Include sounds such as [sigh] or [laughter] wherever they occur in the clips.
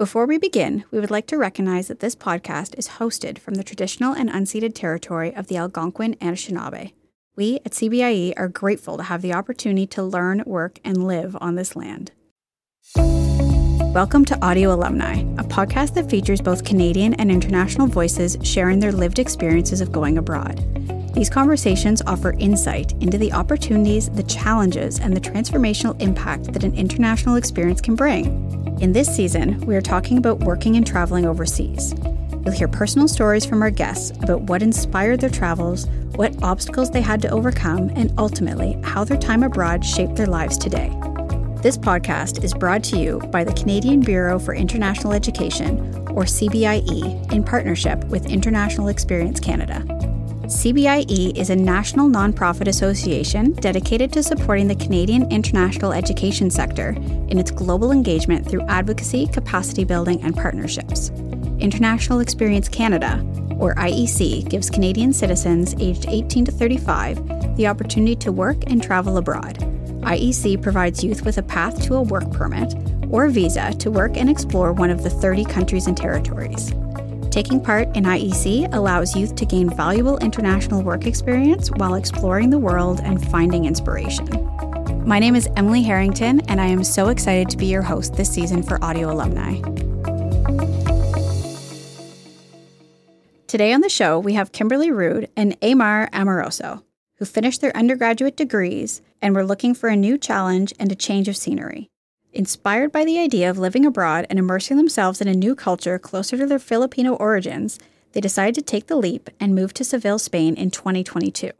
Before we begin, we would like to recognize that this podcast is hosted from the traditional and unceded territory of the Algonquin and Anishinaabe. We at CBIE are grateful to have the opportunity to learn, work, and live on this land. Welcome to Audio Alumni, a podcast that features both Canadian and international voices sharing their lived experiences of going abroad. These conversations offer insight into the opportunities, the challenges, and the transformational impact that an international experience can bring. In this season, we are talking about working and traveling overseas. You'll hear personal stories from our guests about what inspired their travels, what obstacles they had to overcome, and ultimately, how their time abroad shaped their lives today. This podcast is brought to you by the Canadian Bureau for International Education, or CBIE, in partnership with International Experience Canada. CBIE is a national nonprofit association dedicated to supporting the Canadian international education sector in its global engagement through advocacy, capacity building, and partnerships. International Experience Canada, or IEC, gives Canadian citizens aged 18 to 35 the opportunity to work and travel abroad. IEC provides youth with a path to a work permit or visa to work and explore one of the 30 countries and territories. Taking part in IEC allows youth to gain valuable international work experience while exploring the world and finding inspiration. My name is Emily Harrington, and I am so excited to be your host this season for Audio Alumni. Today on the show, we have Kimberly Rude and Eymard Amoroso, who finished their undergraduate degrees and were looking for a new challenge and a change of scenery. Inspired by the idea of living abroad and immersing themselves in a new culture closer to their Filipino origins, they decided to take the leap and move to Seville, Spain in 2022.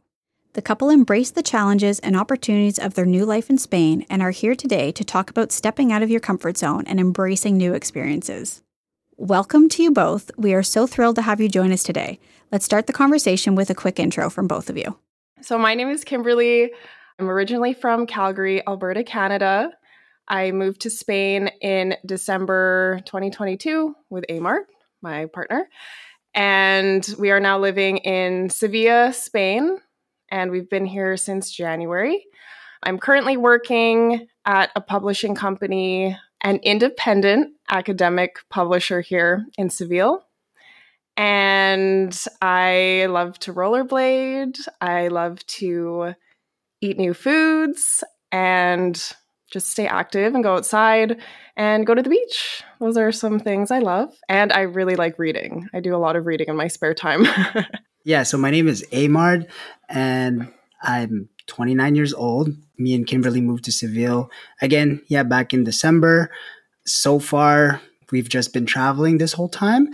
The couple embraced the challenges and opportunities of their new life in Spain and are here today to talk about stepping out of your comfort zone and embracing new experiences. Welcome to you both. We are so thrilled to have you join us today. Let's start the conversation with a quick intro from both of you. So, my name is Kimberly. I'm originally from Calgary, Alberta, Canada. I moved to Spain in December 2022 with Eymard, my partner. And we are now living in Sevilla, Spain. And we've been here since January. I'm currently working at a publishing company, an independent academic publisher here in Seville. And I love to rollerblade. I love to eat new foods. And just stay active and go outside and go to the beach. Those are some things I love. And I really like reading. I do a lot of reading in my spare time. [laughs] yeah, so my name is Eymard and I'm 29 years old. Me and Kimberly moved to Seville again, yeah, back in December. So far, we've just been traveling this whole time.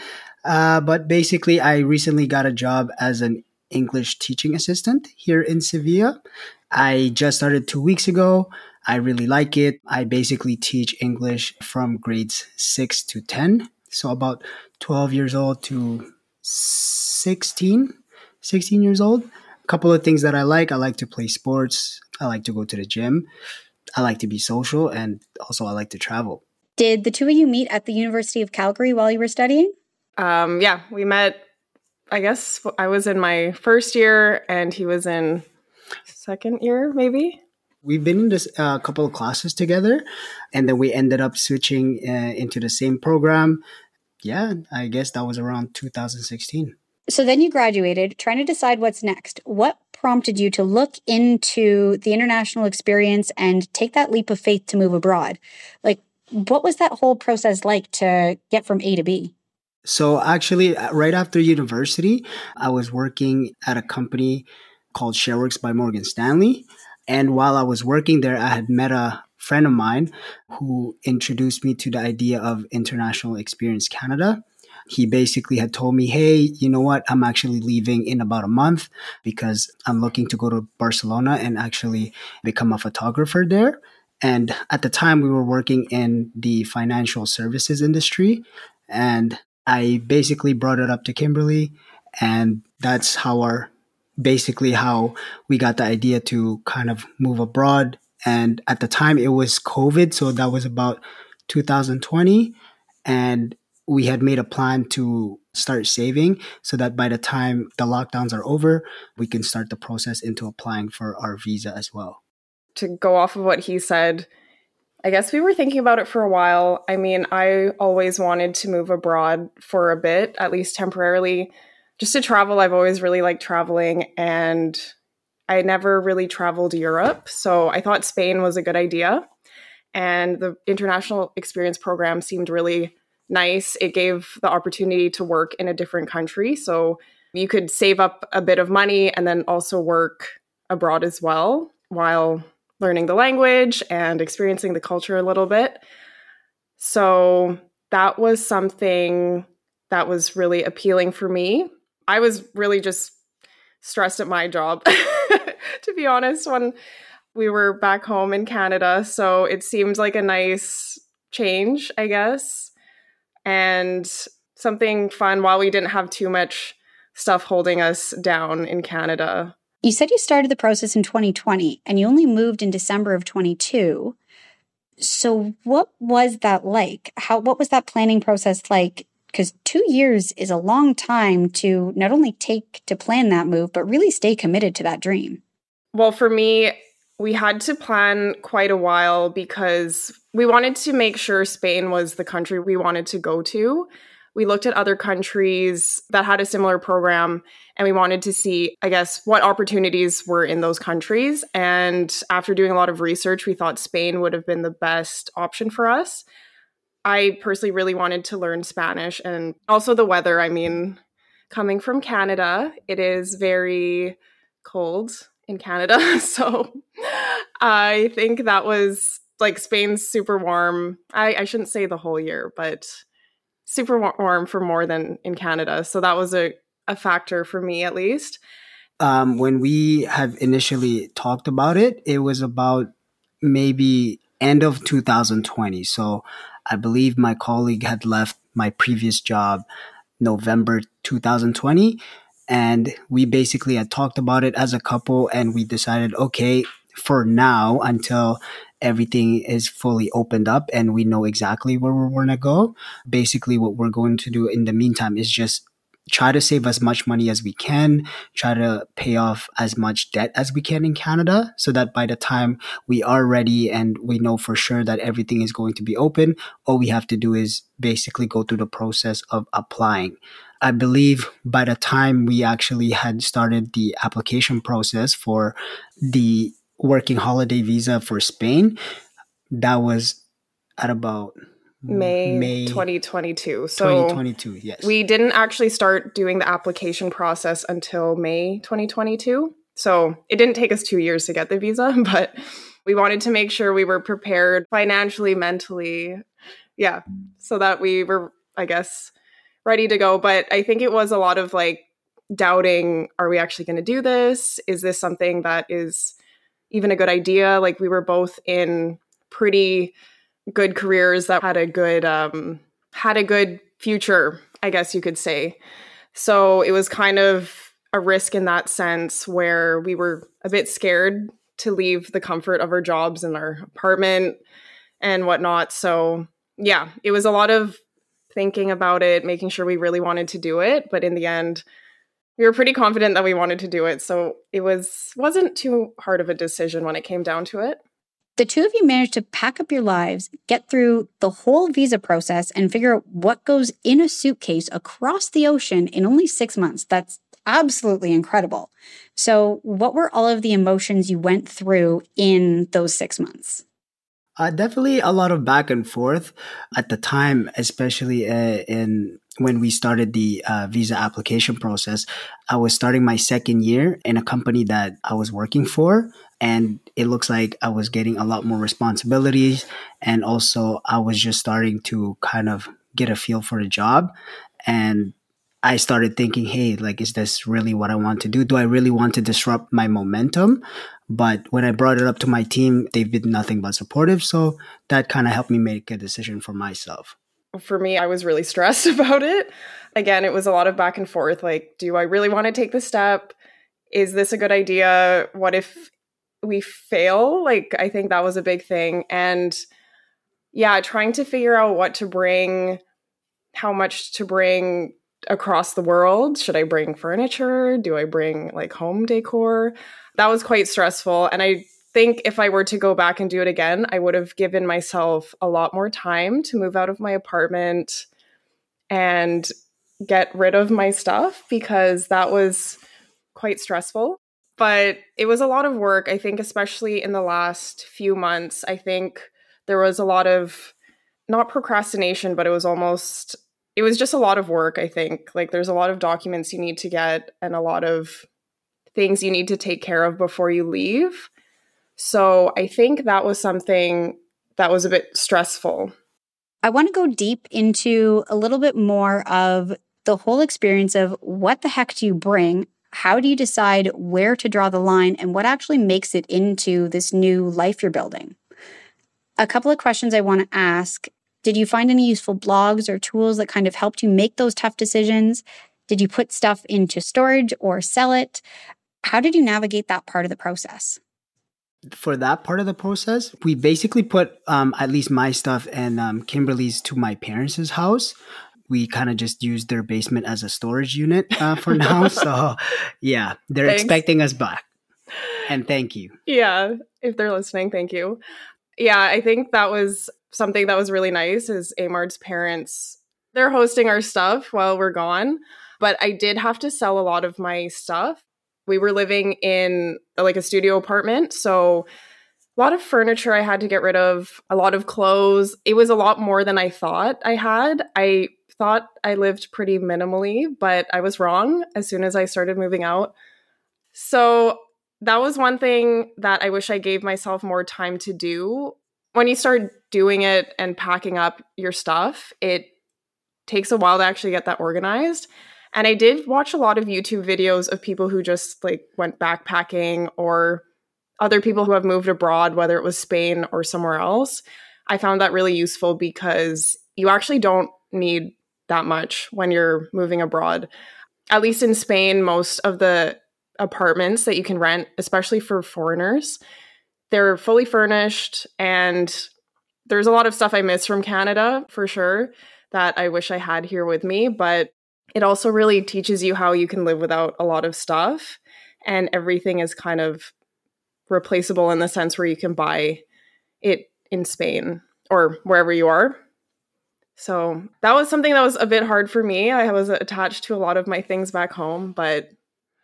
Uh, but basically, I recently got a job as an English teaching assistant here in Sevilla. I just started two weeks ago. I really like it. I basically teach English from grades 6 to 10. So about 12 years old to 16, 16 years old. A couple of things that I like. I like to play sports. I like to go to the gym. I like to be social and also I like to travel. Did the two of you meet at the University of Calgary while you were studying? Um, yeah, we met. I guess I was in my first year and he was in second year, maybe we've been in this a uh, couple of classes together and then we ended up switching uh, into the same program. Yeah i guess that was around 2016 so then you graduated trying to decide what's next. What prompted you to look into the international experience and take that leap of faith to move abroad? Like what was that whole process like to get from a to b? So actually uh, right after university i was working at a company called shareworks by morgan stanley and while I was working there, I had met a friend of mine who introduced me to the idea of International Experience Canada. He basically had told me, Hey, you know what? I'm actually leaving in about a month because I'm looking to go to Barcelona and actually become a photographer there. And at the time, we were working in the financial services industry. And I basically brought it up to Kimberly. And that's how our basically how we got the idea to kind of move abroad. And at the time, it was COVID. So that was about 2020. And we had made a plan to start saving so that by the time the lockdowns are over, we can start the process into applying for our visa as well. To go off of what he said, I guess we were thinking about it for a while. I mean, I always wanted to move abroad for a bit, at least temporarily, just to travel. I've always really liked traveling and I never really traveled Europe. So I thought Spain was a good idea. And the international experience program seemed really nice. It gave the opportunity to work in a different country. So you could save up a bit of money and then also work abroad as well while learning the language and experiencing the culture a little bit. So that was something that was really appealing for me. I was really just stressed at my job, [laughs] to be honest, when we were back home in Canada. So it seemed like a nice change, I guess, and something fun while we didn't have too much stuff holding us down in Canada. You said you started the process in 2020 and you only moved in December of 22. So what was that like? How what was that planning process like? Cuz 2 years is a long time to not only take to plan that move but really stay committed to that dream. Well, for me, we had to plan quite a while because we wanted to make sure Spain was the country we wanted to go to we looked at other countries that had a similar program and we wanted to see, I guess, what opportunities were in those countries. And after doing a lot of research, we thought Spain would have been the best option for us. I personally really wanted to learn Spanish and also the weather. I mean, coming from Canada, it is very cold in Canada. [laughs] So I think that was like Spain's super warm. I, I shouldn't say the whole year, but super warm for more than in Canada. So that was a, a factor for me at least. Um, when we have initially talked about it, it was about maybe end of 2020. So I believe my colleague had left my previous job November 2020. And we basically had talked about it as a couple and we decided, okay, for now, until everything is fully opened up and we know exactly where we're going to go. Basically, what we're going to do in the meantime is just try to save as much money as we can, try to pay off as much debt as we can in Canada so that by the time we are ready and we know for sure that everything is going to be open, all we have to do is basically go through the process of applying. I believe by the time we actually had started the application process for the working holiday visa for Spain. That was at about May, May 2022. So 2022, yes. We didn't actually start doing the application process until May 2022. So it didn't take us two years to get the visa, [laughs] but we wanted to make sure we were prepared financially, mentally. Yeah. So that we were, I guess, ready to go. But I think it was a lot of like doubting are we actually going to do this? Is this something that is even a good idea. Like we were both in pretty good careers that had a good um, had a good future, I guess you could say. So it was kind of a risk in that sense where we were a bit scared to leave the comfort of our jobs and our apartment and whatnot. So yeah, it was a lot of thinking about it, making sure we really wanted to do it. But in the end, we were pretty confident that we wanted to do it so it was wasn't too hard of a decision when it came down to it the two of you managed to pack up your lives get through the whole visa process and figure out what goes in a suitcase across the ocean in only six months. That's absolutely incredible. So what were all of the emotions you went through in those six months? Uh, definitely a lot of back and forth at the time, especially uh, in when we started the uh, visa application process. I was starting my second year in a company that I was working for, and it looks like I was getting a lot more responsibilities, and also I was just starting to kind of get a feel for the job, and I started thinking, hey, like, is this really what I want to do? Do I really want to disrupt my momentum? But when I brought it up to my team, they've been nothing but supportive. So that kind of helped me make a decision for myself. For me, I was really [laughs] stressed about it. Again, it was a lot of back and forth like, do I really want to take the step? Is this a good idea? What if we fail? Like, I think that was a big thing. And yeah, trying to figure out what to bring, how much to bring across the world. Should I bring furniture? Do I bring like home decor? that was quite stressful. And I think if I were to go back and do it again, I would have given myself a lot more time to move out of my apartment and get rid of my stuff because that was quite stressful. But it was a lot of work. I think, especially in the last few months, I think there was a lot of not procrastination, but it was almost, it was just a lot of work. I think like there's a lot of documents you need to get and a lot of things you need to take care of before you leave. So I think that was something that was a bit stressful. I want to go deep into a little bit more of the whole experience of what the heck do you bring? How do you decide where to draw the line and what actually makes it into this new life you're building? A couple of questions I want to ask. Did you find any useful blogs or tools that kind of helped you make those tough decisions? Did you put stuff into storage or sell it? How did you navigate that part of the process? for that part of the process, we basically put um, at least my stuff and um, Kimberly's to my parents' house. We kind of just used their basement as a storage unit uh, for now. [laughs] so, yeah, they're Thanks. expecting us back. And thank you. Yeah, if they're listening, thank you. Yeah, I think that was something that was really nice. Is Eymard's parents? They're hosting our stuff while we're gone, but I did have to sell a lot of my stuff we were living in like a studio apartment. So a lot of furniture I had to get rid of, a lot of clothes. It was a lot more than I thought I had. I thought I lived pretty minimally, but I was wrong as soon as I started moving out. So that was one thing that I wish I gave myself more time to do. When you start doing it and packing up your stuff, it takes a while to actually get that organized. And I did watch a lot of YouTube videos of people who just like went backpacking or other people who have moved abroad, whether it was Spain or somewhere else. I found that really useful because you actually don't need that much when you're moving abroad. At least in Spain, most of the apartments that you can rent, especially for foreigners, they're fully furnished and there's a lot of stuff I miss from Canada for sure that I wish I had here with me, but it also really teaches you how you can live without a lot of stuff and everything is kind of replaceable in the sense where you can buy it in Spain or wherever you are. So that was something that was a bit hard for me. I was attached to a lot of my things back home, but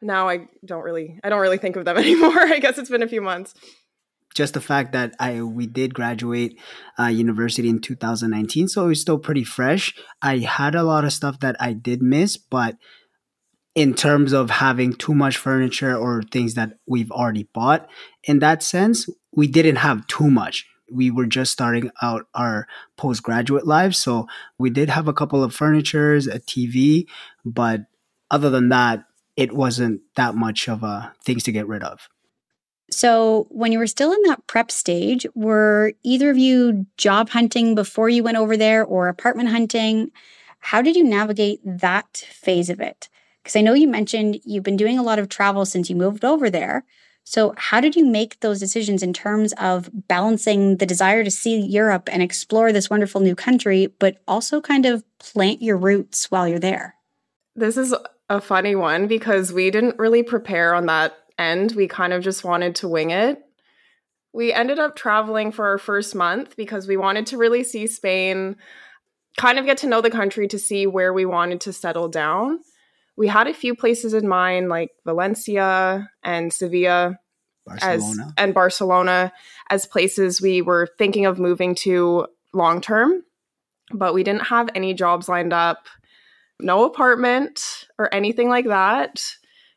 now I don't really I don't really think of them [laughs] anymore. I guess it's been a few months just the fact that I we did graduate uh, university in 2019, so it was still pretty fresh. I had a lot of stuff that I did miss, but in terms of having too much furniture or things that we've already bought, in that sense, we didn't have too much. We were just starting out our postgraduate lives, so we did have a couple of furnitures, a TV, but other than that, it wasn't that much of a things to get rid of. So, when you were still in that prep stage, were either of you job hunting before you went over there or apartment hunting? How did you navigate that phase of it? Because I know you mentioned you've been doing a lot of travel since you moved over there. So, how did you make those decisions in terms of balancing the desire to see Europe and explore this wonderful new country, but also kind of plant your roots while you're there? This is a funny one because we didn't really prepare on that end. We kind of just wanted to wing it. We ended up traveling for our first month because we wanted to really see Spain, kind of get to know the country to see where we wanted to settle down. We had a few places in mind like Valencia and Sevilla as and Barcelona as places we were thinking of moving to long term, but we didn't have any jobs lined up, no apartment or anything like that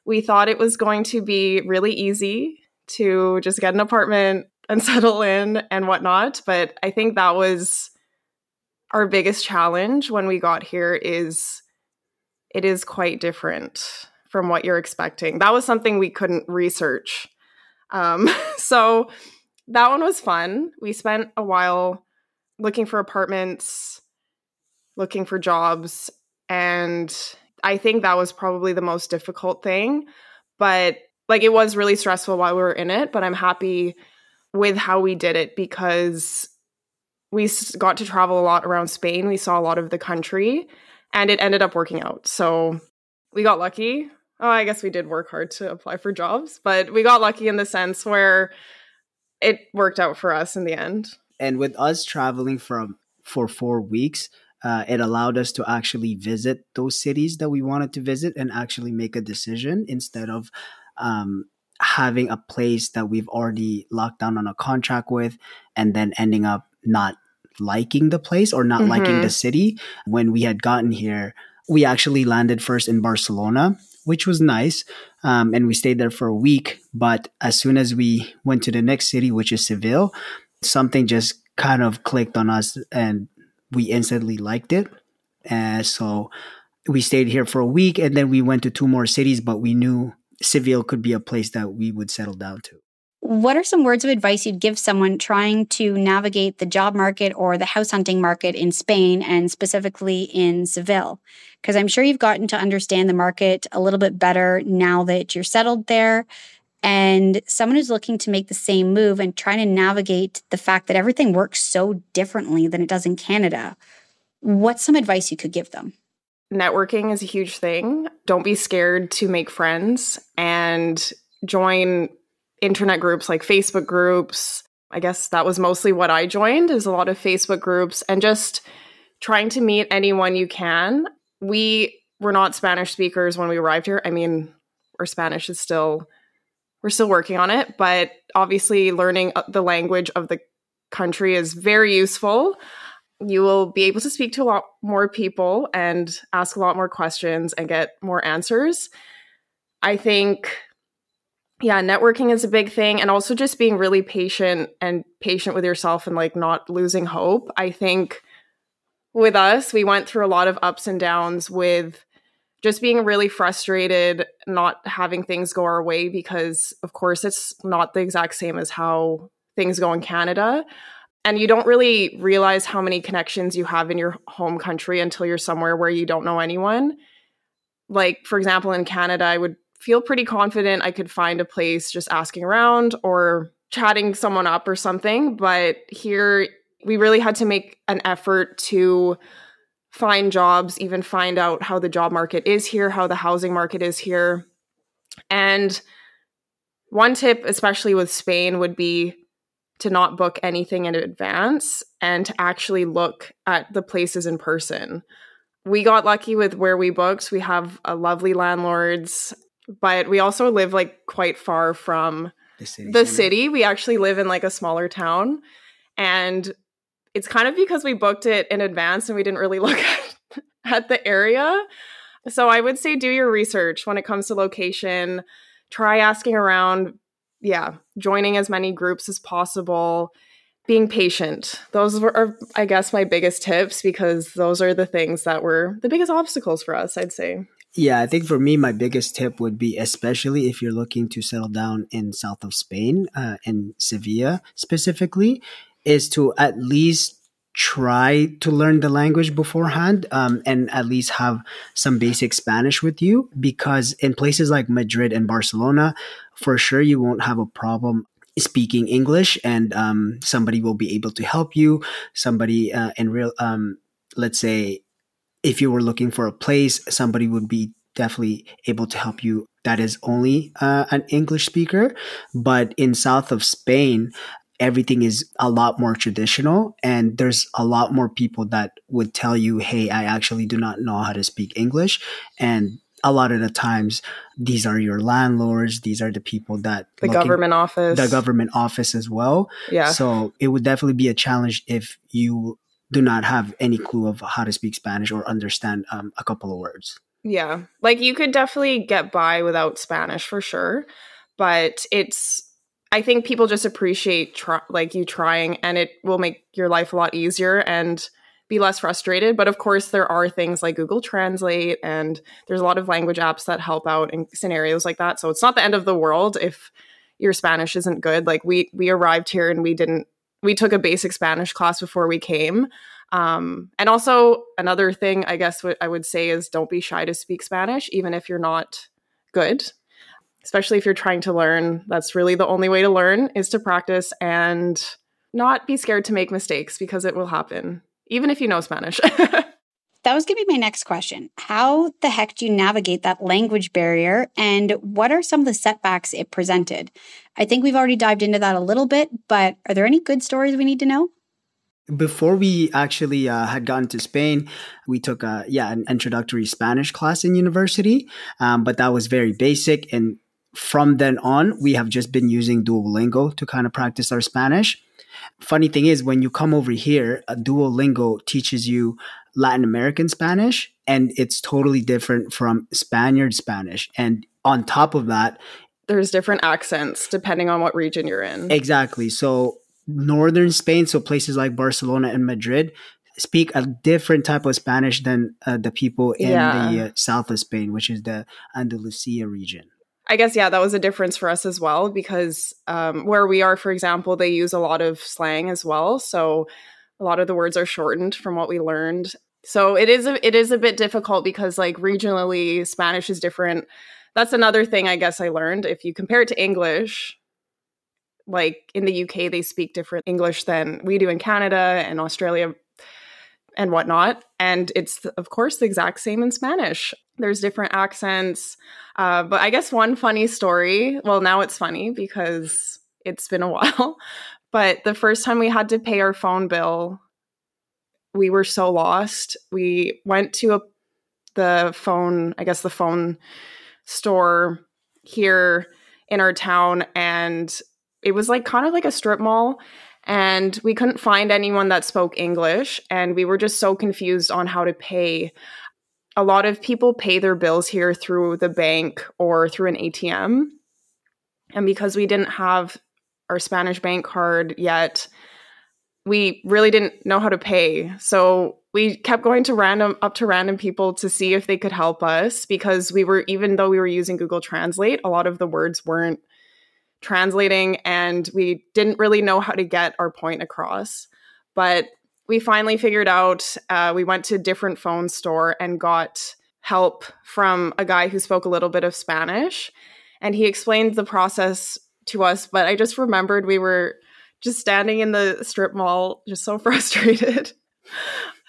we thought it was going to be really easy to just get an apartment [laughs] and settle in and whatnot. But I think that was our biggest challenge when we got here is it is quite different from what you're expecting. That was something we couldn't research. Um, [laughs] so that one was fun. We spent a while looking for apartments, looking for jobs, and I think that was probably the most difficult thing. But like it was really stressful while we were in it, but I'm happy with how we did it because we got to travel a lot around Spain. We saw a lot of the country and it ended up working out. So we got lucky. Oh, I guess we did work hard to apply for jobs, but we got lucky in the sense where it worked out for us in the end. And with us traveling from for four weeks, uh, it allowed us to actually visit those cities that we wanted to visit and actually make a decision instead of um, having a place that we've already locked down on a contract with and then ending up not liking the place or not mm-hmm. liking the city. When we had gotten here, we actually landed first in Barcelona, which was nice. Um, and we stayed there for a week. But as soon as we went to the next city, which is Seville, something just kind of clicked on us and we instantly liked it. And so we stayed here for a week and then we went to two more cities, but we knew Seville could be a place that we would settle down to. What are some words of advice you'd give someone trying to navigate the job market or the house hunting market in Spain and specifically in Seville? Because I'm sure you've gotten to understand the market a little bit better now that you're settled there. And someone who's looking to make the same move and trying to navigate the fact that everything works so differently than it does in Canada, what's some advice you could give them? Networking is a huge thing. Don't be scared to make friends and join internet groups like Facebook groups. I guess that was mostly what I joined is a lot of Facebook groups and just trying to meet anyone you can. We were not Spanish speakers when we arrived here. I mean, our Spanish is still we're still working on it, but obviously learning uh, the language of the country is very useful. You will be able to speak to a lot more people and ask a lot more questions and get more answers. I think yeah, networking is a big thing and also just being really patient and patient with yourself and like not losing hope. I think with us, we went through a lot of ups and downs with just being really frustrated, not having things go our way because, of course, it's not the exact same as how things go in Canada. And you don't really realize how many connections you have in your home country until you're somewhere where you don't know anyone. Like, for example, in Canada, I would feel pretty confident I could find a place just asking around or chatting someone up or something. But here, we really had to make an effort to find jobs, even find out how the job market is here, how the housing market is here. And one tip, especially with Spain, would be to not book anything in advance and to actually look at the places in person. We got lucky with where we booked. We have a lovely landlords but we also live like quite far from the city. The city. We actually live in like a smaller town, and it's kind of because we booked it in advance and we didn't really [laughs] look at, at the area. So I would say do your research when it comes to location. Try asking around. Yeah, joining as many groups as possible. Being patient. Those are, I guess, my biggest tips because those are the things that were the biggest obstacles for us, I'd say. Yeah, I think for me, my biggest tip would be, especially if you're looking to settle down in south of Spain, uh, in Sevilla specifically, is to at least try to learn the language beforehand um, and at least have some basic Spanish with you. Because in places like Madrid and Barcelona, for sure you won't have a problem speaking English, and um, somebody will be able to help you. Somebody uh, in real, um, let's say if you were looking for a place, somebody would be definitely able to help you that is only uh, an English speaker. But in south of Spain, everything is a lot more traditional and there's a lot more people that would tell you, hey, I actually do not know how to speak English. And a lot of the times these are your landlords these are the people that the government office the government office as well yeah so it would definitely be a challenge if you do not have any clue of how to speak Spanish or understand um, a couple of words. Yeah. Like you could definitely get by without Spanish for sure. But it's, I think people just appreciate tr- like you trying and it will make your life a lot easier and be less frustrated. But of course, there are things like Google Translate and there's a lot of language apps that help out in scenarios like that. So it's not the end of the world if your Spanish isn't good. Like we we arrived here and we didn't we took a basic Spanish class before we came. Um, and also, another thing I guess what I would say is don't be shy to speak Spanish, even if you're not good, especially if you're trying to learn. That's really the only way to learn is to practice and not be scared to make mistakes because it will happen, even if you know Spanish. [laughs] that was going to be my next question. How the heck do you navigate that language barrier and what are some of the setbacks it presented? I think we've already dived into that a little bit, but are there any good stories we need to know? Before we actually uh, had gotten to Spain, we took a yeah an introductory Spanish class in university, um, but that was very basic. And from then on, we have just been using Duolingo to kind of practice our Spanish. Funny thing is, when you come over here, a Duolingo teaches you Latin American Spanish, and it's totally different from Spaniard Spanish. And on top of that, there's different accents depending on what region you're in. Exactly. So, northern Spain, so places like Barcelona and Madrid, speak a different type of Spanish than uh, the people in yeah. the uh, south of Spain, which is the Andalusia region. I guess, yeah, that was a difference for us as well because um, where we are, for example, they use a lot of slang as well. So a lot of the words are shortened from what we learned. So it is a, it is a bit difficult because like regionally Spanish is different. That's another thing I guess I learned. If you compare it to English, like in the UK, they speak different English than we do in Canada and Australia and whatnot. And it's, of course, the exact same in Spanish. There's different accents. Uh, but I guess one funny story, well, now it's funny because it's been a [laughs] while. But the first time we had to pay our phone bill, we were so lost. We went to a, the phone, I guess the phone store here in our town, and it was like kind of like a strip mall and we couldn't find anyone that spoke English and we were just so confused on how to pay. A lot of people pay their bills here through the bank or through an ATM. And because we didn't have our Spanish bank card yet, we really didn't know how to pay. So we kept going to random up to random people to see if they could help us because we were even though we were using Google Translate, a lot of the words weren't translating and we didn't really know how to get our point across. But we finally figured out uh, we went to a different phone store and got help from a guy who spoke a little bit of Spanish. And he explained the process to us. But I just remembered we were just standing in the strip mall, just so [laughs] frustrated.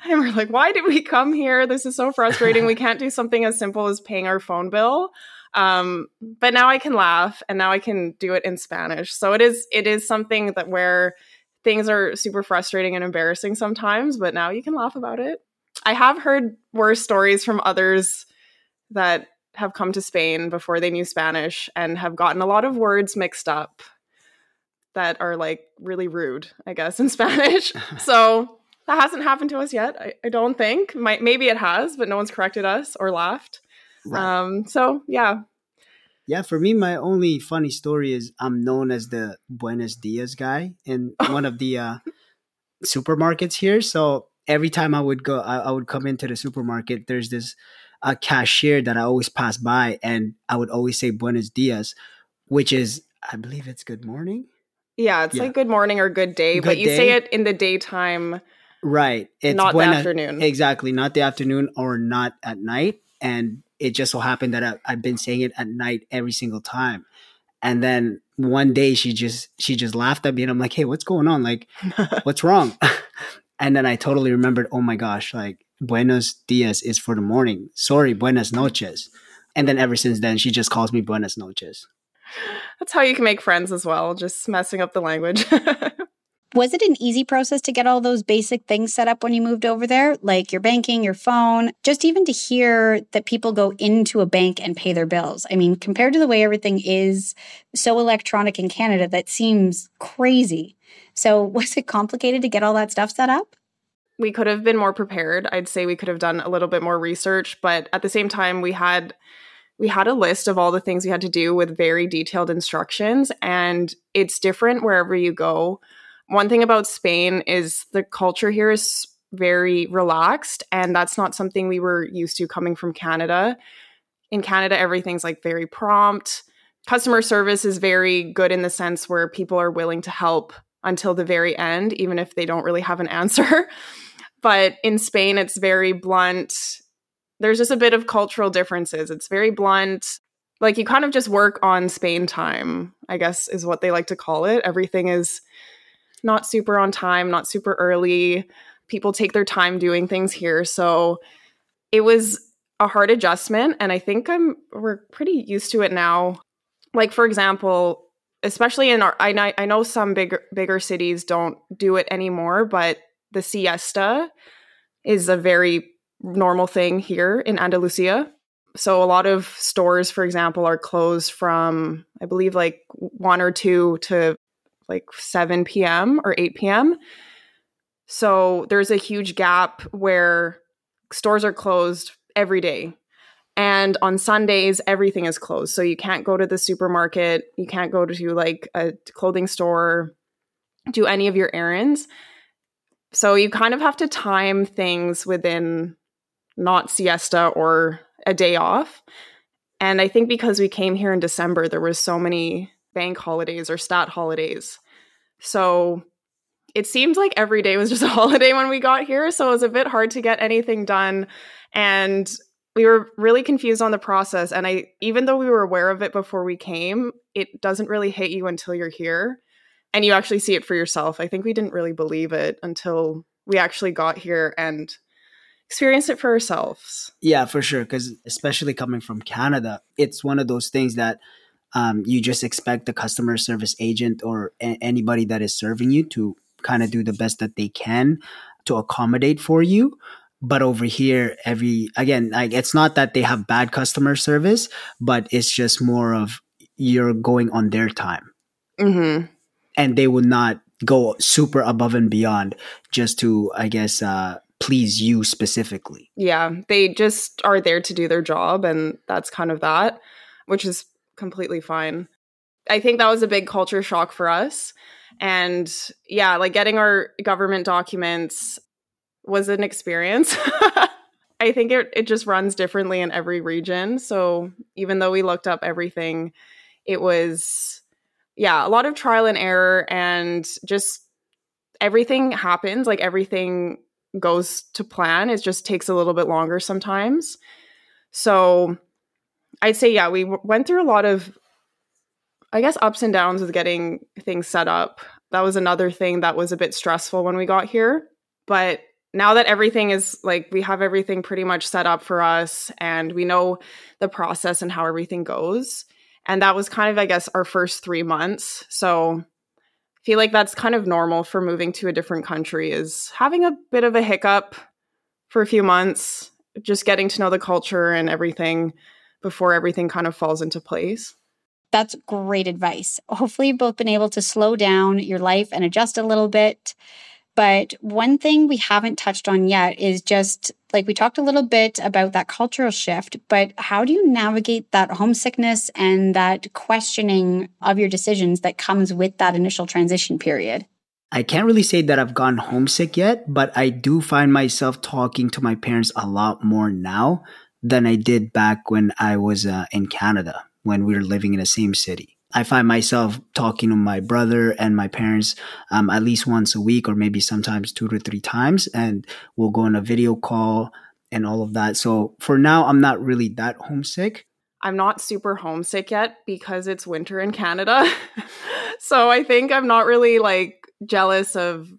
and we're like, why did we come here? This is so frustrating. we can't do something as simple as paying our phone bill. Um, but now I can laugh and now I can do it in Spanish. So it is it is something that where things are super frustrating and embarrassing sometimes, but now you can laugh about it. I have heard worse stories from others that have come to Spain before they knew Spanish and have gotten a lot of words mixed up that are like really rude, I guess, in [laughs] Spanish. [laughs] so that hasn't happened to us yet. I, I don't think. Might, maybe it has, but no one's corrected us or laughed. Right. Um, so yeah. Yeah, for me, my only funny story is I'm known as the Buenos Dias guy in [laughs] one of the uh, supermarkets here. So every time I would go, I, I would come into the supermarket. There's this uh, cashier that I always pass by, and I would always say Buenos Dias, which is, I believe it's good morning. Yeah, it's yeah. like good morning or good day, good but you day. say it in the daytime. Right. It's not buena, the afternoon. Exactly. Not the afternoon or not at night. And it just so happened that I, I've been saying it at night every single time. And then one day she just she just laughed at me and I'm like, hey, what's going on? Like, [laughs] what's wrong? [laughs] and then I totally remembered, oh my gosh, like Buenos dias is for the morning. Sorry, buenas noches. And then ever since then she just calls me buenas noches. That's how you can make friends as well, just messing up the language. [laughs] Was it an easy process to get all those basic things set up when you moved over there, like your banking, your phone, just even to hear that people go into a bank and pay their bills? I mean, compared to the way everything is so electronic in Canada, that seems crazy. So, [laughs] was it complicated to get all that stuff set up? We could have been more prepared. I'd say we could have done a little bit more research, but at the same time, we had we had a list of all the things we had to do with very detailed instructions and it's different wherever you go one thing about Spain is the culture here is very relaxed, and that's not something we were used to coming from Canada. In Canada, everything's like very prompt. Customer service is very good in the sense where people are willing to help until the very end, even if they don't really have an [laughs] answer. but in Spain, it's very blunt. There's just a bit of cultural differences. It's very blunt. Like you kind of just work on Spain time, I guess is what they like to call it. Everything is not super on time, not super early. People take their time doing things here. So it was a hard adjustment and I think I'm we're pretty used to it now. Like for example, especially in our I I know some bigger bigger cities don't do it anymore, but the siesta is a very normal thing here in Andalusia. So a lot of stores for example are closed from I believe like 1 or 2 to like 7 p.m. or 8 p.m. So there's a huge gap where stores are closed every day. And on Sundays, everything is closed. So you can't go to the supermarket, you can't go to like a clothing store, do any of your errands. So you kind of have to time things within not siesta or a day off. And I think because we came here in December, there was so many bank holidays or stat holidays. So it seemed like every day was just a [laughs] holiday when we got here. So it was a bit hard to get anything done. And we were really confused on the process. And I, even though we were aware of it before we came, it doesn't really hit you until you're here and you actually see it for yourself. I think we didn't really believe it until we actually got here and experienced it for ourselves. Yeah, for sure. Because especially coming from Canada, it's one of those things that um, you just expect the customer service agent or a- anybody that is serving you to kind of do the best that they can to accommodate for you. But over here every again like it's not that they have bad customer service but it's just more of you're going on their time. Mm-hmm. and they would not go super above and beyond just to i guess uh please you specifically. Yeah they just are there to do their job and that's kind of that which is completely fine i think that was a big culture shock for us and yeah like getting our government documents was an experience. [laughs] I think it, it just runs differently in every region. So even though we looked up everything, it was, yeah, a lot of trial and error and just everything happens. Like everything goes to plan. It just takes a little bit longer sometimes. So I'd say, yeah, we w- went through a lot of, I guess, ups and downs with getting things set up. That was another thing that was a bit stressful when we got here. But now that everything is like we have everything pretty much set up for us and we know the process and how everything goes and that was kind of i guess our first 3 months so I feel like that's kind of normal for moving to a different country is having a bit of a hiccup for a few months just getting to know the culture and everything before everything kind of falls into place that's great advice. Hopefully, you've both been able to slow down your life and adjust a little bit. But one thing we haven't touched on yet is just like we talked a little bit about that cultural shift, but how do you navigate that homesickness and that questioning of your decisions that comes with that initial transition period? I can't really say that I've gone homesick yet, but I do find myself talking to my parents a lot more now than I did back when I was uh, in Canada, when we were living in the same city. I find myself talking to my brother and my parents um, at least once a week, or maybe sometimes two to three times, and we'll go on a video call and all of that. So for now, I'm not really that homesick. I'm not super homesick yet because it's winter in Canada. [laughs] so I think I'm not really like jealous of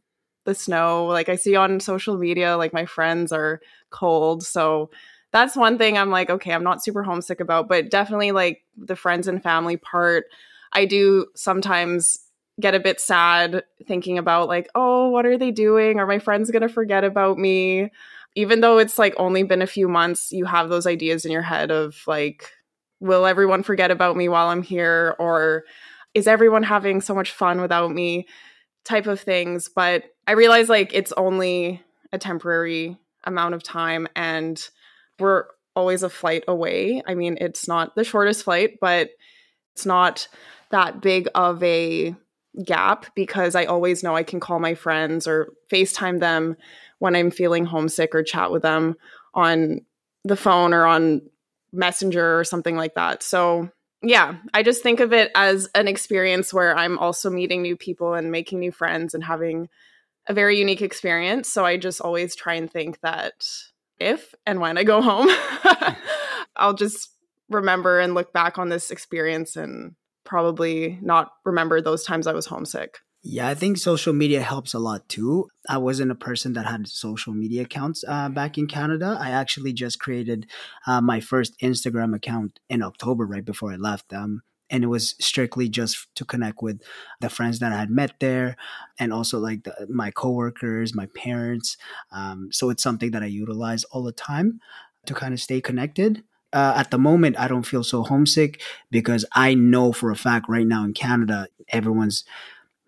the snow. Like I see on social media, like my friends are cold. So that's one thing I'm like, okay, I'm not super homesick about, but definitely like the friends and family part. I do sometimes get a bit sad thinking about like, oh, what are they doing? Are my friends going to forget about me? Even though it's like only been a few months, you have those ideas in your head of like, will everyone forget about me while I'm here? Or is everyone having so much fun without me? Type of things. But I realize like it's only a temporary amount of time and we're always a flight away. I mean, it's not the shortest flight, but it's not that big of a gap because I always know I can call my friends or FaceTime them when I'm feeling homesick or chat with them on the phone or on Messenger or something like that. So, yeah, I just think of it as an experience where I'm also meeting new people and making new friends and having a very unique experience. So, I just always try and think that if and when I go home, [laughs] I'll just remember and look back on this experience and probably not remember those times I was homesick. Yeah, I think social media helps a lot too. I wasn't a person that had social media accounts uh, back in Canada. I actually just created uh, my first Instagram account in October, right before I left. Um, and it was strictly just to connect with the friends that I had met there, and also like the, my coworkers, my parents. Um, so it's something that I utilize all the time to kind of stay connected. Uh, at the moment, I don't feel so homesick because I know for a fact right now in Canada, everyone's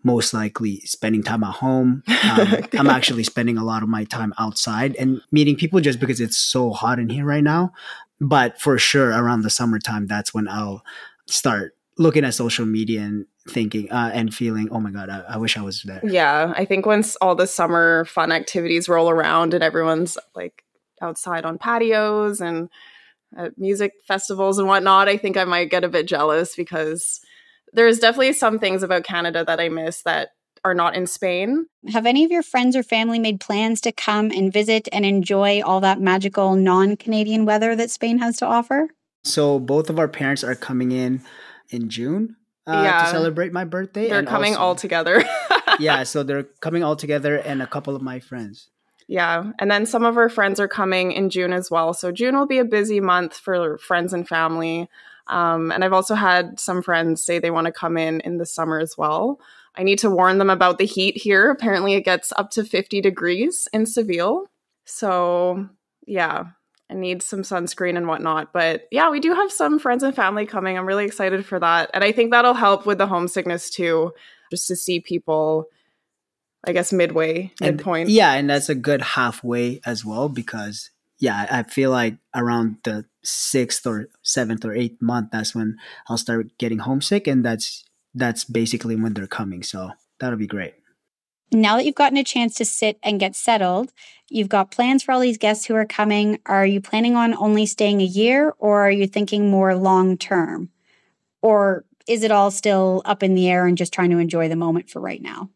most likely spending time at home. [laughs] Um, I'm actually spending a lot of my time outside and meeting people just because it's so hot in here right now. But for sure, around the summertime, that's when I'll start looking at social media and thinking uh, and feeling, oh my God, I, I wish I was there. Yeah. I think once all the summer fun activities roll around and everyone's like outside on patios and at music festivals and whatnot, I think I might get a bit jealous because there's definitely some things about Canada that I miss that are not in Spain. Have any of your friends or family made plans to come and visit and enjoy all that magical non Canadian weather that Spain has to offer? So, both of our parents are coming in in June uh, yeah. to celebrate my birthday. They're coming also, all together. [laughs] yeah, so they're coming all together and a couple of my friends. Yeah, and then some of our friends are coming in June as well. So, June will be a busy month for friends and family. Um, and I've also had some friends say they want to come in in the summer as well. I need to warn them about the heat here. Apparently, it gets up to 50 degrees in Seville. So, yeah, I need some sunscreen and whatnot. But yeah, we do have some friends and family coming. I'm really excited for that. And I think that'll help with the homesickness too, just to see people, I guess, midway, midpoint. yeah, and that's a good halfway as well because yeah, I feel like around the sixth or seventh or eighth month, that's when I'll start getting homesick, and that's that's basically when they're coming. So that'll be great. Now that you've gotten a chance to sit and get settled, you've got plans for all these guests who are coming. Are you planning on only staying a year, or are you thinking more long term, or is it all still up in the air and just trying to enjoy the moment for right now?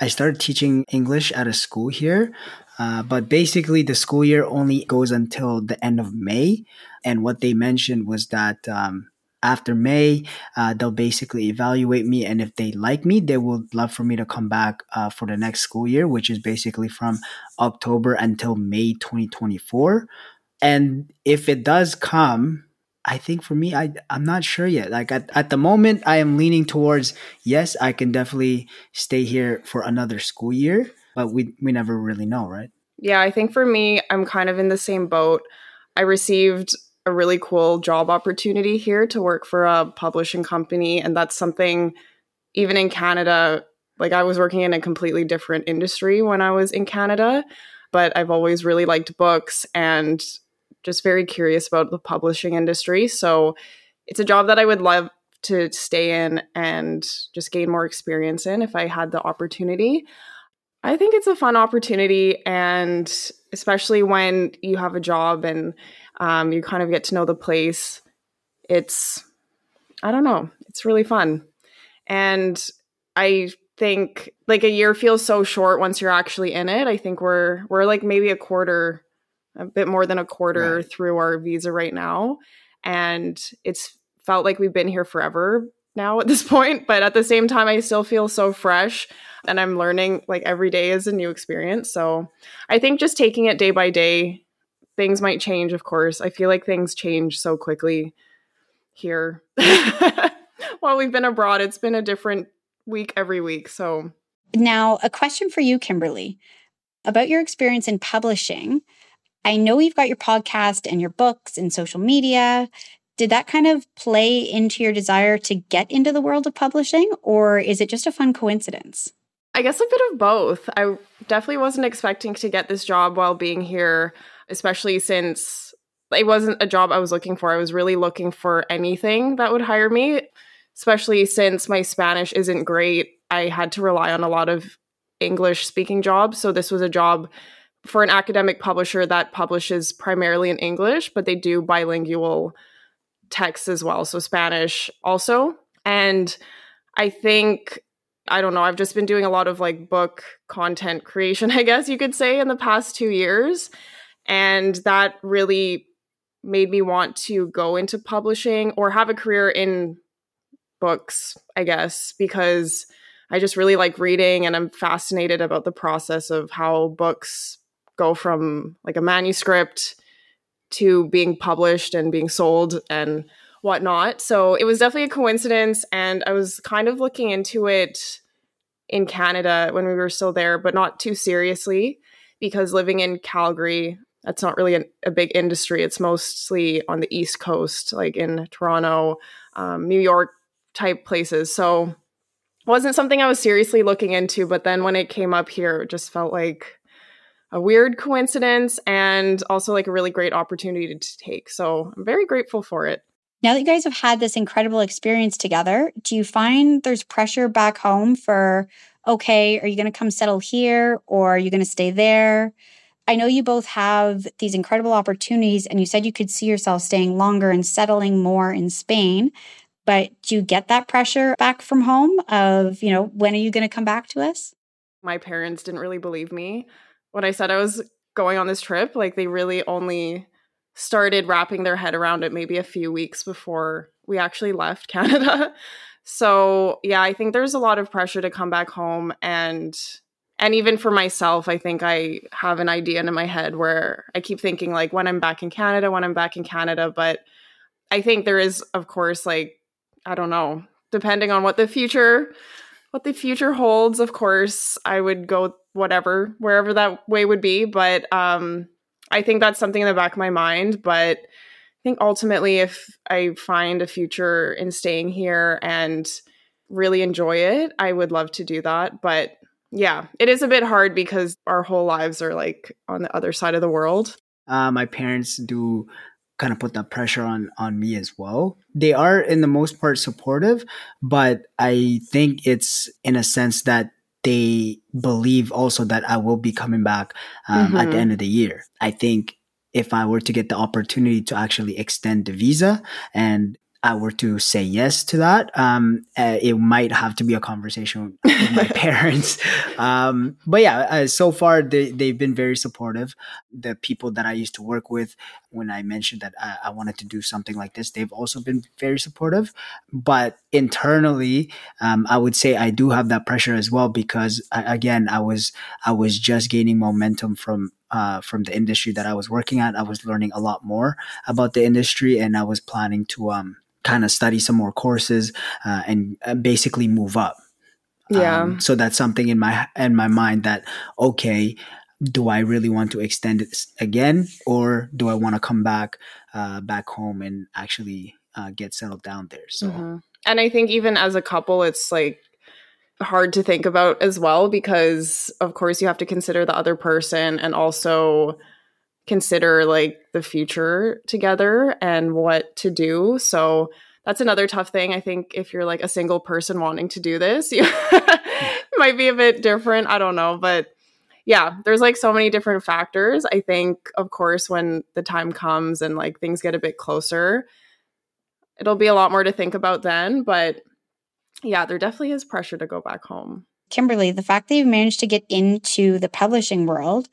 I started teaching English at a school here, uh, but basically the school year only goes until the end of May. And what they mentioned was that um, after May, uh, they'll basically evaluate me, and if they like me, they would love for me to come back uh, for the next school year, which is basically from October until May 2024. And if it does come, I think for me, I I'm not sure yet. Like at, at the moment, I am leaning towards yes, I can definitely stay here for another school year, but we we never really know, right? Yeah, I think for me, I'm kind of in the same boat. I received a really cool job opportunity here to work for a publishing company, and that's something even in Canada. Like I was working in a completely different industry when I was in Canada, but I've always really liked books and just very curious about the publishing industry. So it's a job that I would love to stay in and just gain more experience in if I had the opportunity. I think it's a fun opportunity, and especially when you have a job and um, you kind of get to know the place. It's, I don't know, it's really fun. And I think like a year feels so short once you're actually in it. I think we're we're like maybe a quarter a bit more than a quarter right. through our visa right now. And it's felt like we've been here forever now at this [laughs] point. But at the same time, I still feel so fresh and I'm learning like every day is a new experience. So I think just taking it day by day, things might change, of course. I feel like things change so quickly here. [laughs] While we've been abroad, it's been a different week every week. So now, a question for you, Kimberly, about your experience in publishing. I know you've got your podcast and your books and social media. Did that kind of play into your desire to get into the world of publishing, or is it just a fun coincidence? I guess a bit of both. I definitely wasn't expecting to get this job while being here, especially since it wasn't a job I was looking for. I was really looking for anything that would hire me, especially since my Spanish isn't great. I had to rely on a lot of English speaking jobs. So this was a job for an academic publisher that publishes primarily in English, but they do bilingual texts as well, so Spanish also. And I think I don't know, I've just been doing a lot of like book content creation, [laughs] I guess you could say, in the past 2 years, and that really made me want to go into publishing or have a career in books, I guess, because I just really like reading and I'm fascinated about the process of how books go from like a manuscript to being published and being sold. And whatnot. So it was definitely a coincidence. And I was kind of looking into it in Canada when we were still there, but not too seriously because living in Calgary, that's not really a, a big industry. It's mostly on the East Coast, like in Toronto, um, New York type places. So wasn't something I was seriously looking into. But then when it came up here, it just felt like a weird coincidence and also like a really great opportunity to take. So I'm very grateful for it. Now that you guys have had this incredible experience together, do you find there's pressure back home for, okay, are you going to come settle here or are you going to stay there? I know you both have these incredible opportunities, and you said you could see yourself staying longer and settling more in Spain. But do you get that pressure back from home of, you know, when are you going to come back to us? My parents didn't really believe me when I said I was going on this trip. Like, they really only started wrapping their head around it maybe a few weeks before we actually left [laughs] Canada. So, yeah, I think there's a lot of pressure to come back home and and even for myself, I think I have an idea in my head where I keep thinking like when I'm back in Canada, when I'm back in Canada, but I think there is of course like I don't know, depending on what the future what the future holds, of course, I would go whatever wherever that way would be, but um I think that's something in the back of my mind, but I think ultimately if I find a future in staying here and really enjoy it, I would love to do that, but yeah, it is a bit hard because our whole lives are like on the other side of the world. Uh, my parents do kind of put that pressure on on me as well. They are in the most part supportive, but I think it's in a sense that they believe also that I will be coming back um, mm-hmm. at the mm-hmm. end of the year. I think if I were to get the opportunity to actually extend the visa and I were to say yes to that, um, uh, it might have to be a conversation with my [laughs] parents. Um, but yeah, uh, so far they, they've been very supportive. The people that I used to work with, when I mentioned that I, I wanted to do something like this, they've also been very supportive. But internally, um, I would say I do have that pressure as well because I, again, I was I was just gaining momentum from uh, from the industry that I was working at. I was learning a lot more about the industry, and I was planning to um, kind of study some more courses uh, and uh, basically move up. Yeah. Um, so that's something in my in my mind that okay, do I really want to extend it again, or do I want to come back uh, back home and actually uh, get settled down there? So, mm-hmm. and I think even as a couple, it's like hard to think about as well because of course you have to consider the other person and also consider like the future together and what to do. So that's another tough thing. I think if you're like a single person wanting to do this, [laughs] you might be a bit different. I don't know, but yeah, there's like so many different factors. I think of course when the time comes and like things get a bit closer, it'll be a lot more to think about then, but yeah, there definitely is pressure to go back home. Kimberly, the fact that you've managed to get into the publishing world,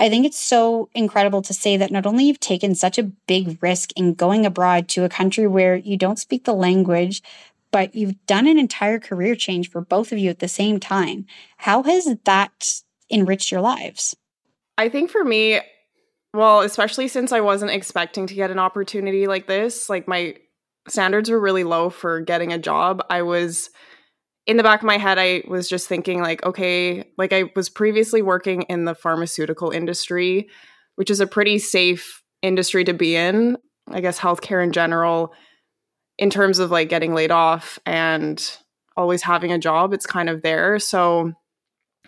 I think it's so incredible to say that not only you've taken such a big risk in going abroad to a country where you don't speak the language, but you've done an entire career change for both of you at the same time. How has that enriched your lives? I think for me, well, especially since I wasn't expecting to get an opportunity like this, like my standards were really low for getting a job. I was in the back of my head, I was just thinking, like, okay, like I was previously working in the pharmaceutical industry, which is a pretty safe industry to be in. I guess healthcare in general, in terms of like getting laid off and always having a job, it's kind of there. So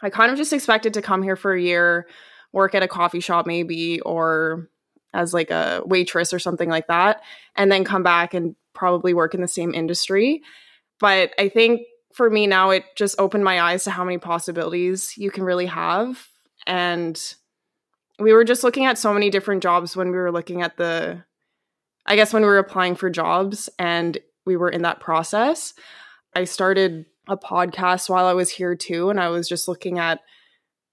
I kind of just expected to come here for a year, work at a coffee shop maybe, or as like a waitress or something like that, and then come back and probably work in the same industry. But I think for me now it just opened my eyes to how many possibilities you can really have. And we were just looking at so many different jobs when we were looking at the i guess when we were applying for jobs and we were in that process. I started a podcast while i was here too and i was just looking at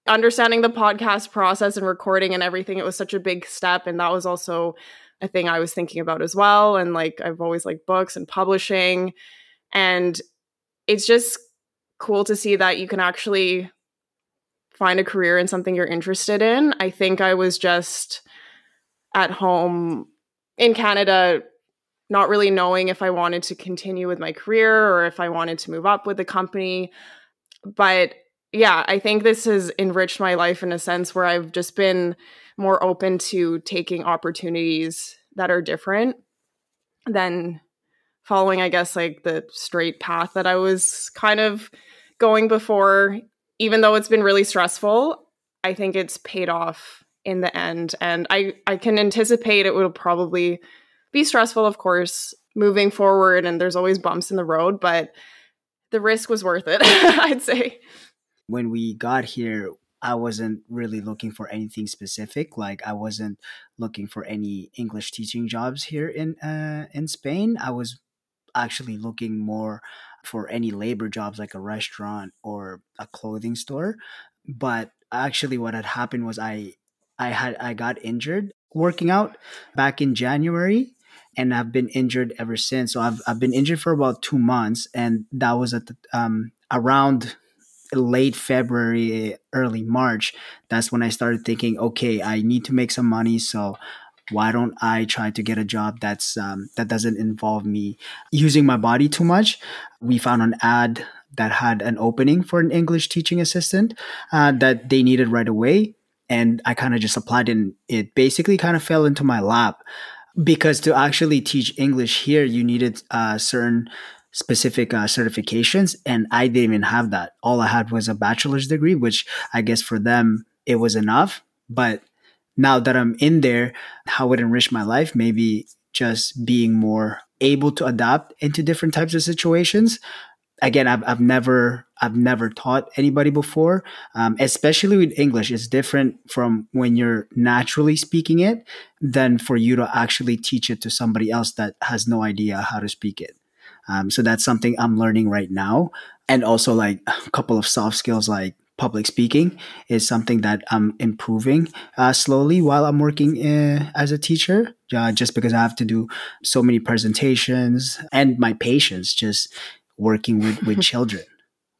understanding the podcast process and recording and everything. It was such a big step and that was also a thing i was thinking about as well. And like i've always liked books and publishing. And it's just cool to see that you can actually find a career in something you're interested in. I think I was just at home in Canada not really knowing if I wanted to continue with my career or if I wanted to move up with the company. But yeah, I think this has enriched my life in a sense where I've just been more open to taking opportunities that are different than following, I guess, like the straight path that I was kind of going before. Even though it's been really stressful, I think it's paid off in the end. And I, I can anticipate it will probably be stressful, of course, moving forward, and there's always bumps in the road, but the risk was worth it, [laughs] I'd say. When we got here, I wasn't really looking for anything specific. Like I wasn't looking for any English teaching jobs here in uh, in Spain. I was actually looking more for any labor jobs like a restaurant or a clothing store. But actually, what had happened was I I had I got injured working out back in January and I've been injured ever since. So I've I've been injured for about two months, and that was at the, um, around late February, early March. That's when I started thinking, okay, I need to make some money. So why don't I try to get a job that's um, that doesn't involve me using my body too much? We found an ad that had an opening for an English teaching assistant uh, that they needed right away. And I kind of just applied and it basically kind of fell into my lap because to actually teach English here, you needed uh, certain specific uh, certifications, and I didn't even have that. All I had was a bachelor's degree, which I guess for them it was enough. But now that I'm in there, how it enriched my life, maybe just being more able to adapt into different types of situations. Again I've, I've never i've never taught anybody before um, especially with english. It's different from when you're naturally speaking it than for you to actually teach it to somebody else that has no idea how to speak it. Um, so that's something i'm learning right now. And also like a couple of soft skills like public speaking is something that i'm improving uh, slowly while i'm working uh, as a teacher uh, just because i have to do so many presentations and my patience just working with, with [laughs] children,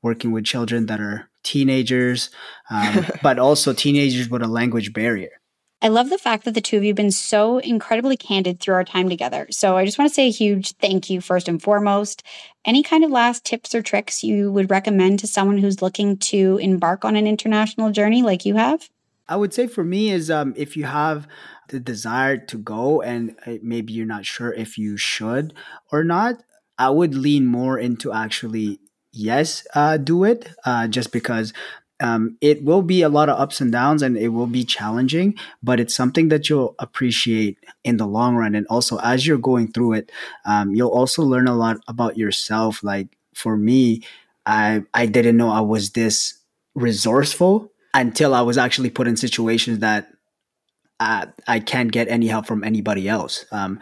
working with children that are teenagers, um, but also teenagers with a language barrier. I love the fact that the two of you have been so incredibly candid through our time together. So I just want to say a huge thank you, first and foremost. Any kind of last tips or tricks you would recommend to someone who's looking to embark on an international journey like you have? I would say for me is um, if you have the desire to go and uh, maybe you're not sure if you should or not, I would lean more into actually yes, uh, do it, uh, just because um, it will be a lot of ups and downs and it will be challenging, but it's something that you'll appreciate in the long run. And also, as you're going through it, um, you'll also learn a lot about yourself. Like for me, I I didn't know I was this resourceful until I was actually put in situations that I, I can't get any help from anybody else. Um,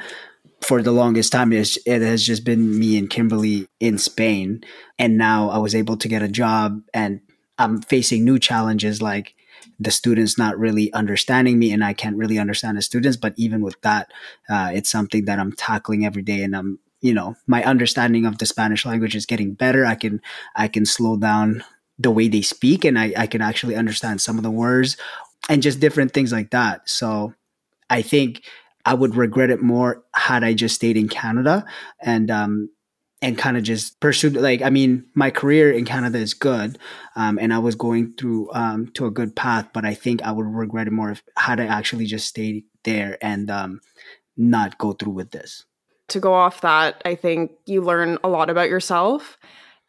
for the longest time it has just been me and Kimberly in Spain and now I was able to get a job and I'm facing new challenges like the students not really understanding me and I can't really understand the students but even with that uh, it's something that I'm tackling every day and I'm you know my understanding of the Spanish language is getting better. I can I can slow down the way they speak and I, I can actually understand some of the words and just different things like that. So I think I would regret it more had I just stayed in Canada and um, and kind of just pursued like I mean my career in Canada is good um, and I was going through um, to a good path but I think I would regret it more if had I actually just stayed there and um, not go through with this. To go off that, I think you learn a lot about yourself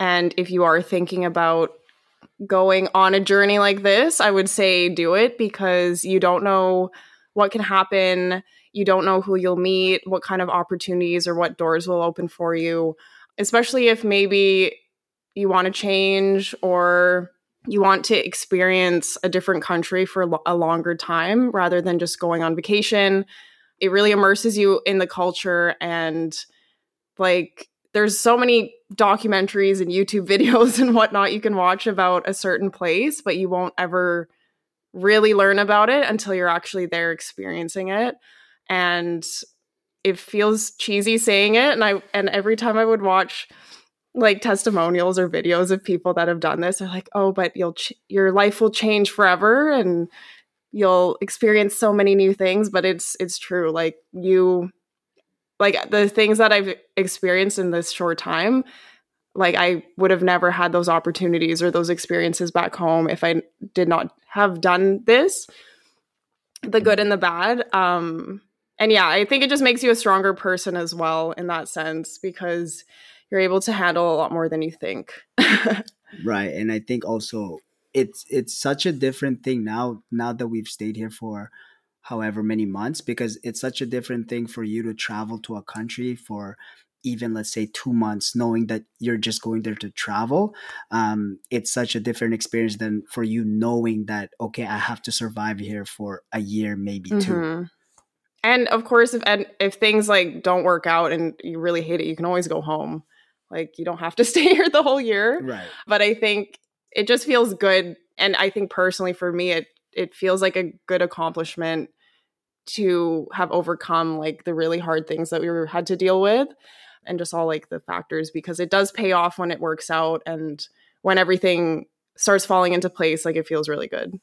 and if you are thinking about going on a journey like this, I would say do it because you don't know what can happen you don't know who you'll meet, what kind of opportunities or what doors will open for you, especially if maybe you want to change or you want to experience a different country for a longer time rather than just going on vacation. It really immerses you in the culture and like there's so many documentaries and YouTube [laughs] videos and whatnot you can watch about a certain place, but you won't ever really learn about it until you're actually there experiencing it and it feels cheesy saying it and i and every time i would watch like testimonials or videos of people that have done this. They're like, "Oh, but you'll ch- your life will change forever and you'll experience so many new things." But it's it's true. Like you like the things that I've experienced in this short time, like I would have never had those opportunities or those experiences back home if I did not have done this. The good and the bad. Um and yeah, I think it just makes you a stronger person as well in that sense because you're able to handle a lot more than you think. [laughs] right. And I think also it's it's such a different thing now now that we've stayed here for however many months because it's such a different thing for you to travel to a country for even let's say two months knowing that you're just going there to travel um, it's such a different experience than for you knowing that okay i have to survive here for a year maybe mm-hmm. two and of course if and if things like don't work out and you really hate it you can always go home. Like you don't have to [laughs] stay here the whole year. Right. But i think it just feels good. And i think personally for me it it feels like a good accomplishment to have overcome like the really hard things that we were, had to deal with and just all like the factors because it does pay off when it works out and when everything starts falling into place like it feels really good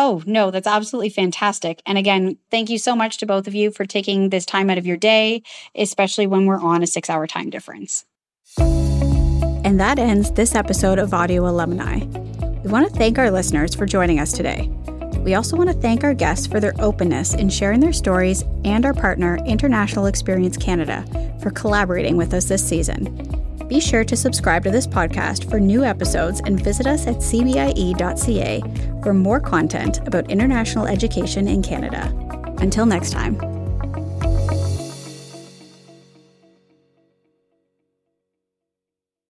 Oh, no, that's absolutely fantastic. And again, thank you so much to both of you for taking this time out of your day, especially when we're on a six hour time difference. And that ends this episode of Audio Alumni. We want to thank our listeners for joining us today. We also want to thank our guests for their openness in sharing their stories and our partner, International Experience Canada, for collaborating with us this season. Be sure to subscribe to this podcast for new episodes and visit us at cbie.ca for more content about international education in Canada. Until next time.